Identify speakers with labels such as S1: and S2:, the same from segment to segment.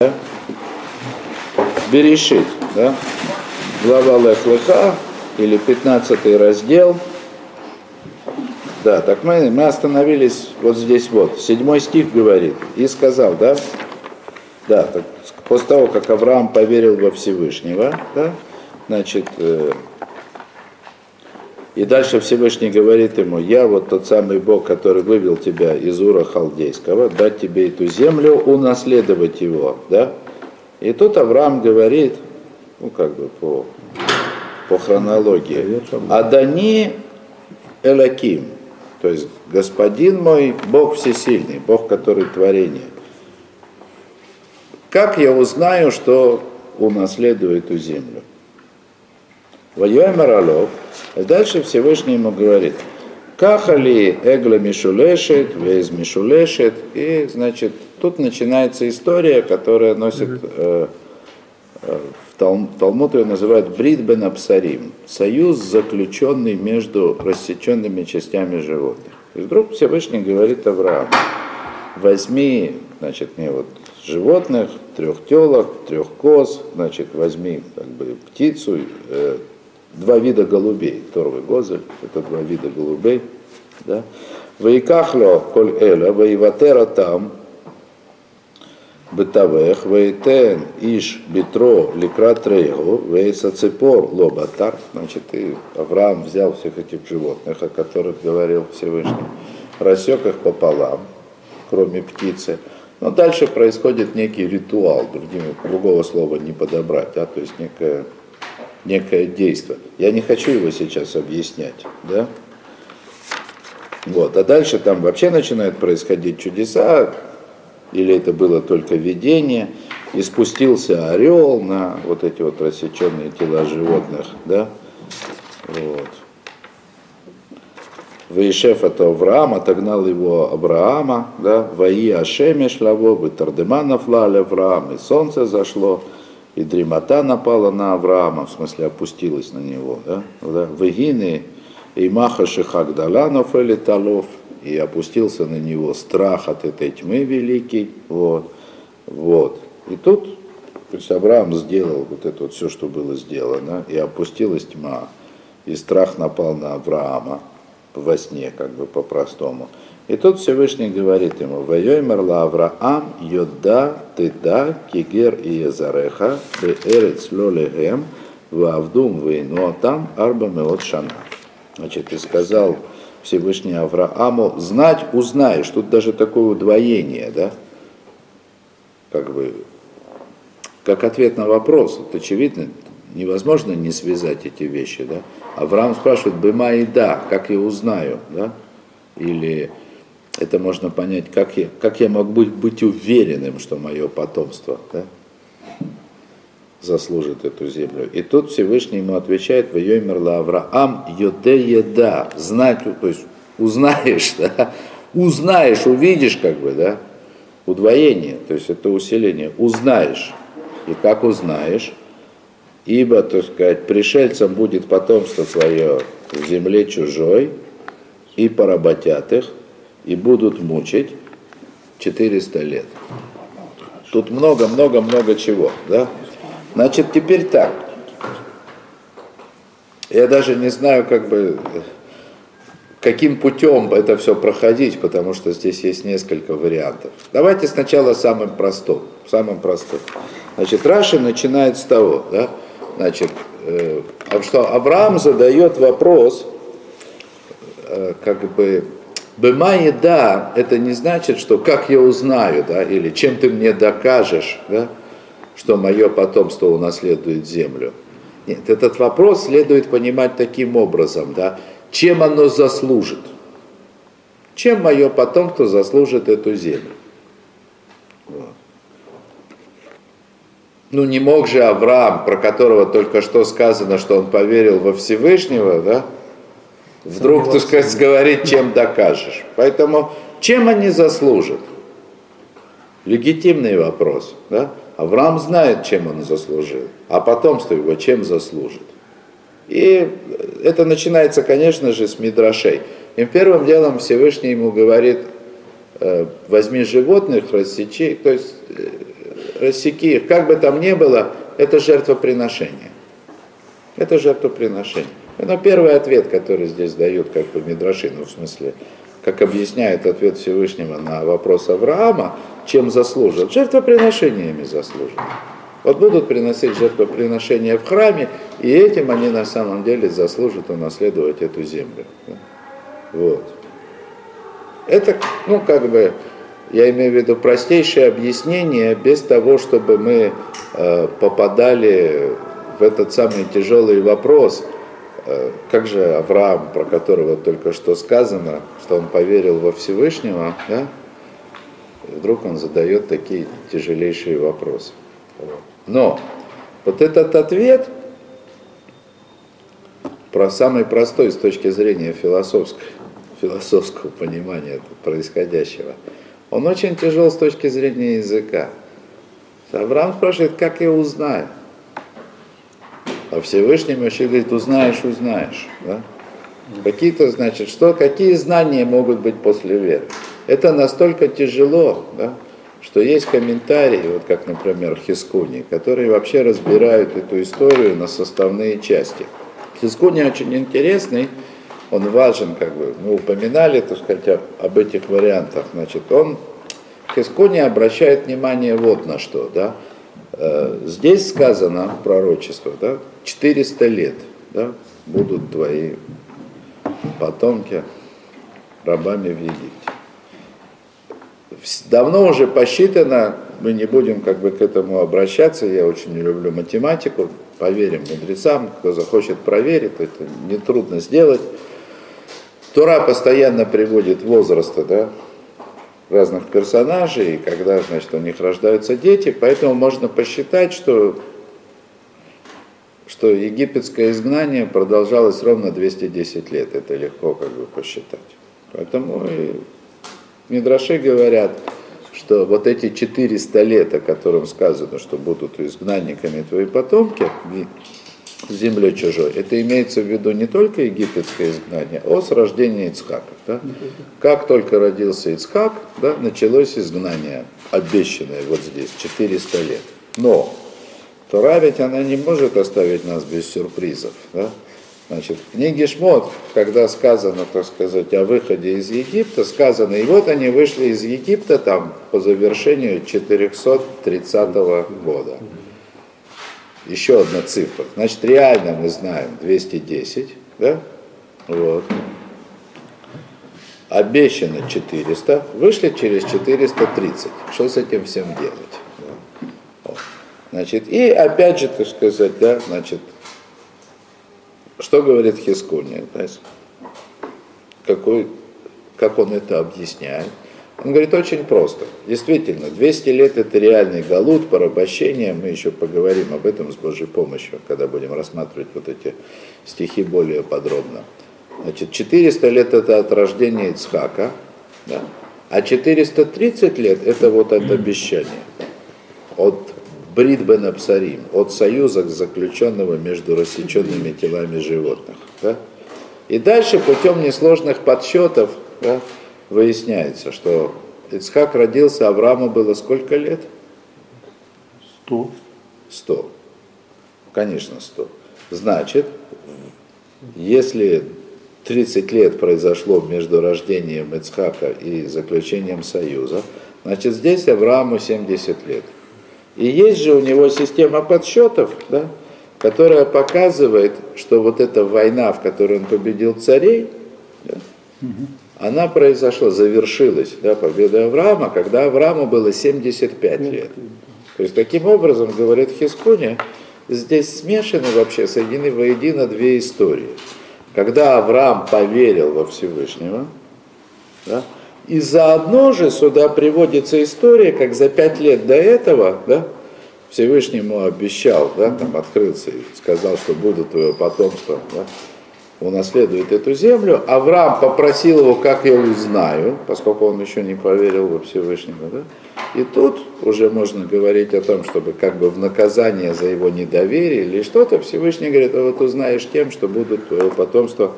S1: да? Берешит, да? Глава Лех или 15 раздел. Да, так мы, мы остановились вот здесь вот. Седьмой стих говорит. И сказал, да? Да, так, после того, как Авраам поверил во Всевышнего, да, значит, э, и дальше Всевышний говорит ему, я вот тот самый Бог, который вывел тебя из Ура Халдейского, дать тебе эту землю, унаследовать его, да? И тут Авраам говорит, ну как бы по, по хронологии, Адани Элаким, то есть Господин мой, Бог всесильный, Бог, который творение. Как я узнаю, что унаследую эту землю? Воюем Ролов, и дальше Всевышний ему говорит, Кахали Эгла Мишулешет, Вейз Мишулешет, и, значит, тут начинается история, которая носит, э, э, в Талм, Талмуд ее называют Брит бен Абсарим, союз, заключенный между рассеченными частями животных. И вдруг Всевышний говорит Аврааму, возьми, значит, мне вот животных, трех телок, трех коз, значит, возьми как бы птицу, э, два вида голубей, торвый гозель, это два вида голубей, да. Ваикахло коль эля, воиватера там, бытавех, вейтен иш битро ликрат рейгу, вейса цепор лобатар. Значит, и Авраам взял всех этих животных, о которых говорил Всевышний, рассек их пополам, кроме птицы. Но дальше происходит некий ритуал, другими, другого слова не подобрать, да, то есть некое некое действие. Я не хочу его сейчас объяснять, да? Вот, а дальше там вообще начинают происходить чудеса, или это было только видение, и спустился орел на вот эти вот рассеченные тела животных, да, вот. Ваишев это Авраам, отогнал его Авраама, да, Ваи Ашеме шлаво, Витардеманов лали Авраам, и солнце зашло, и дремота напала на Авраама, в смысле опустилась на него. Да? Вегины и маха шихагдаланов или талов, и опустился на него страх от этой тьмы великий. Вот. Вот. И тут то есть Авраам сделал вот это вот все, что было сделано, и опустилась тьма, и страх напал на Авраама во сне, как бы по-простому. И тут Всевышний говорит ему, «Вайоймер ла Авраам йода тыда кигер и езареха бе эрец лолегем вавдум вейну там арба меот шана». Значит, и сказал Всевышний Аврааму, знать узнаешь. Тут даже такое удвоение, да? Как бы, как ответ на вопрос. Вот очевидно, невозможно не связать эти вещи, да? Авраам спрашивает, быма и да, как я узнаю, да? Или это можно понять, как я, как я могу быть, быть уверенным, что мое потомство да, заслужит эту землю. И тут Всевышний ему отвечает, в ее мерла Авраам йоде еда, знать, то есть узнаешь, да, узнаешь, увидишь как бы, да, удвоение, то есть это усиление, узнаешь. И как узнаешь? Ибо, так сказать, пришельцам будет потомство твое в земле чужой, и поработят их, и будут мучить 400 лет. Тут много-много-много чего, да? Значит, теперь так. Я даже не знаю, как бы, каким путем это все проходить, потому что здесь есть несколько вариантов. Давайте сначала самым простым. Самым простым. Значит, Раши начинает с того, да, значит, э, что Авраам задает вопрос, э, как бы, Бемай да, это не значит, что как я узнаю, да, или чем ты мне докажешь, да, что мое потомство унаследует землю. Нет, этот вопрос следует понимать таким образом, да, чем оно заслужит. Чем мое потомство заслужит эту землю. Вот. Ну не мог же Авраам, про которого только что сказано, что он поверил во Всевышнего, да, вдруг, так сказать, говорить, чем докажешь. Поэтому чем они заслужат? Легитимный вопрос. Да? Авраам знает, чем он заслужил, а потомство его чем заслужит. И это начинается, конечно же, с Мидрашей. И первым делом Всевышний ему говорит, «Э, возьми животных, рассечи, то есть э, рассеки их, как бы там ни было, это жертвоприношение. Это жертвоприношение. Это первый ответ, который здесь дают как бы Мидраши, ну в смысле, как объясняет ответ Всевышнего на вопрос Авраама, чем заслужат? Жертвоприношениями заслужат. Вот будут приносить жертвоприношения в храме, и этим они на самом деле заслужат унаследовать эту землю. Вот. Это, ну, как бы, я имею в виду простейшее объяснение, без того, чтобы мы э, попадали в этот самый тяжелый вопрос, э, как же Авраам, про которого только что сказано, что он поверил во Всевышнего, да? Вдруг он задает такие тяжелейшие вопросы. Но вот этот ответ про самый простой с точки зрения философской, философского понимания происходящего, он очень тяжел с точки зрения языка. Авраам спрашивает, как я узнаю? А Всевышний вообще говорит, узнаешь, узнаешь. Да? Какие-то, значит, что, какие знания могут быть после веры? Это настолько тяжело, да, что есть комментарии, вот как, например, Хискуни, которые вообще разбирают эту историю на составные части. Хискуни очень интересный, он важен, как бы, мы упоминали, так сказать, об этих вариантах. Значит, он, Хискуни обращает внимание вот на что, да. Э, здесь сказано пророчество, да, 400 лет, да, будут твои потомки рабами в Египте давно уже посчитано, мы не будем как бы к этому обращаться, я очень не люблю математику, поверим мудрецам, кто захочет проверить, это нетрудно сделать. Тура постоянно приводит возрасты да, разных персонажей, и когда значит, у них рождаются дети, поэтому можно посчитать, что, что египетское изгнание продолжалось ровно 210 лет, это легко как бы посчитать. Поэтому Мидраши говорят, что вот эти 400 лет, о котором сказано, что будут изгнанниками твои потомки, землей чужой, это имеется в виду не только египетское изгнание, а с рождения Ицхака. Да? Как только родился Ицхак, да, началось изгнание, обещанное вот здесь, 400 лет. Но Тора ведь она не может оставить нас без сюрпризов. Да? Значит, в книге Шмот, когда сказано, так сказать, о выходе из Египта, сказано, и вот они вышли из Египта там по завершению 430 года. Еще одна цифра. Значит, реально мы знаем 210, да? Вот. Обещано 400, вышли через 430. Что с этим всем делать? Значит, и опять же, так сказать, да, значит, что говорит Хискония? Какой, как он это объясняет? Он говорит очень просто. Действительно, 200 лет это реальный галут, порабощение. Мы еще поговорим об этом с Божьей помощью, когда будем рассматривать вот эти стихи более подробно. Значит, 400 лет это от рождения Ицхака, да? а 430 лет это вот от обещания, от Брит бен Абсарим, от союза заключенного между рассеченными телами животных. Да? И дальше путем несложных подсчетов да, выясняется, что Ицхак родился, Аврааму было сколько лет?
S2: Сто.
S1: Сто. Конечно, сто. Значит, если 30 лет произошло между рождением Ицхака и заключением союза, значит здесь Аврааму 70 лет. И есть же у него система подсчетов, да, которая показывает, что вот эта война, в которой он победил царей, да, угу. Она произошла, завершилась, да, победа Авраама, когда Аврааму было 75 лет. То есть таким образом, говорит Хискония, здесь смешаны вообще, соединены воедино две истории. Когда Авраам поверил во Всевышнего, да, и заодно же сюда приводится история, как за пять лет до этого, да, Всевышнему обещал, да, там открылся и сказал, что будут твое потомство, да, унаследует эту землю. Авраам попросил его, как я узнаю, поскольку он еще не поверил во Всевышнего. Да? И тут уже можно говорить о том, чтобы как бы в наказание за его недоверие или что-то, Всевышний говорит, а вот узнаешь тем, что будут твое потомство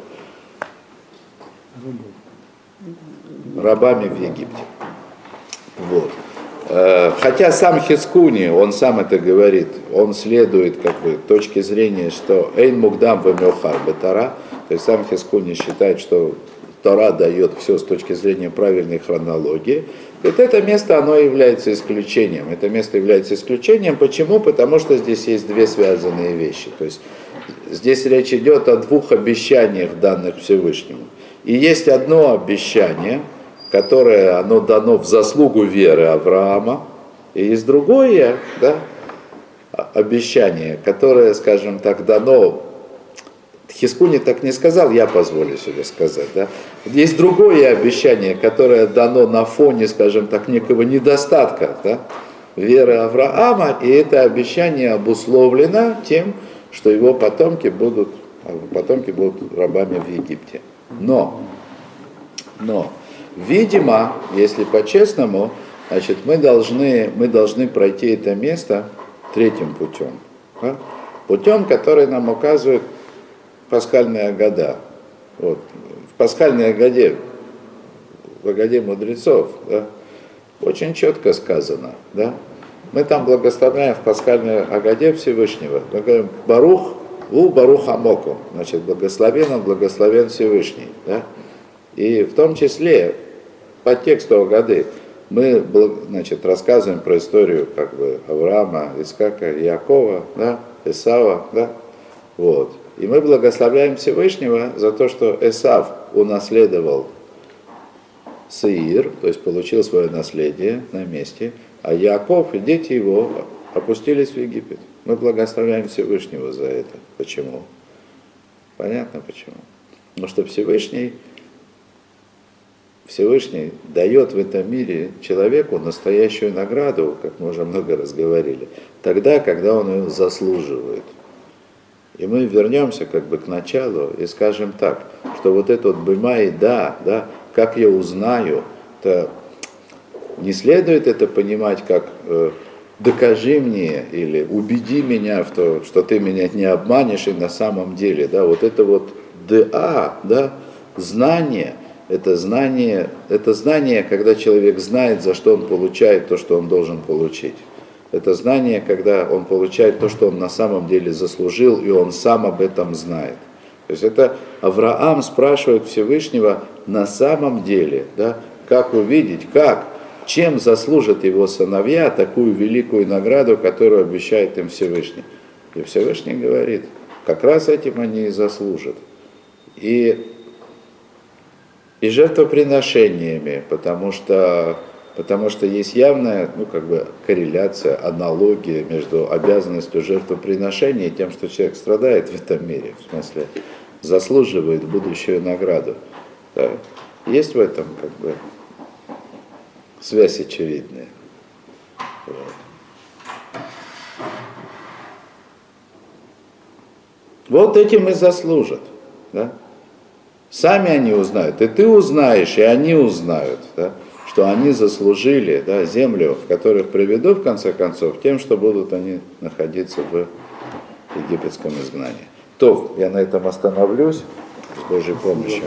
S1: рабами в Египте. Вот. Э, хотя сам Хискуни, он сам это говорит, он следует как бы точки зрения, что Эйн Мугдам Вамехар Бетара, то есть сам Хискуни считает, что Тора дает все с точки зрения правильной хронологии. Вот это место, оно является исключением. Это место является исключением. Почему? Потому что здесь есть две связанные вещи. То есть здесь речь идет о двух обещаниях, данных Всевышнему. И есть одно обещание, которое оно дано в заслугу веры Авраама, и есть другое да, обещание, которое, скажем так, дано Хискуни так не сказал, я позволю себе сказать. Да? Есть другое обещание, которое дано на фоне, скажем так, некого недостатка да? веры Авраама, и это обещание обусловлено тем, что его потомки будут, потомки будут рабами в Египте. Но, но, видимо, если по-честному, значит, мы должны, мы должны пройти это место третьим путем. Да? Путем, который нам указывает пасхальная года. Вот. В пасхальной годе, в годе мудрецов, да, очень четко сказано, да, мы там благословляем в пасхальной Агаде Всевышнего. Мы говорим Барух, у Барух Амоку, значит, благословен он, благословен Всевышний. Да? И в том числе по тексту Агады мы значит, рассказываем про историю как бы Авраама, Искака, Якова, да, Исава, да, вот. И мы благословляем Всевышнего за то, что Эсав унаследовал Саир, то есть получил свое наследие на месте, а Яков и дети его опустились в Египет. Мы благословляем Всевышнего за это. Почему? Понятно почему. Потому что Всевышний, Всевышний дает в этом мире человеку настоящую награду, как мы уже много раз говорили, тогда, когда он ее заслуживает. И мы вернемся как бы к началу и скажем так, что вот этот бымай да, да, как я узнаю, то не следует это понимать как э, докажи мне или убеди меня в то, что ты меня не обманешь и на самом деле, да, вот это вот ДА, да, знание, это знание, это знание, когда человек знает, за что он получает то, что он должен получить. Это знание, когда он получает то, что он на самом деле заслужил, и он сам об этом знает. То есть это Авраам спрашивает Всевышнего на самом деле, да, как увидеть, как, чем заслужат его сыновья такую великую награду, которую обещает им Всевышний. И Всевышний говорит, как раз этим они и заслужат. И, и жертвоприношениями, потому что потому что есть явная ну, как бы корреляция, аналогия между обязанностью жертвоприношения и тем, что человек страдает в этом мире, в смысле заслуживает будущую награду. Да? Есть в этом как бы связь очевидная. Вот. Вот этим и заслужат. Да? Сами они узнают, и ты узнаешь, и они узнают. Да? Что они заслужили да, землю, в которых приведу в конце концов, тем, что будут они находиться в египетском изгнании. То, я на этом остановлюсь с Божьей помощью.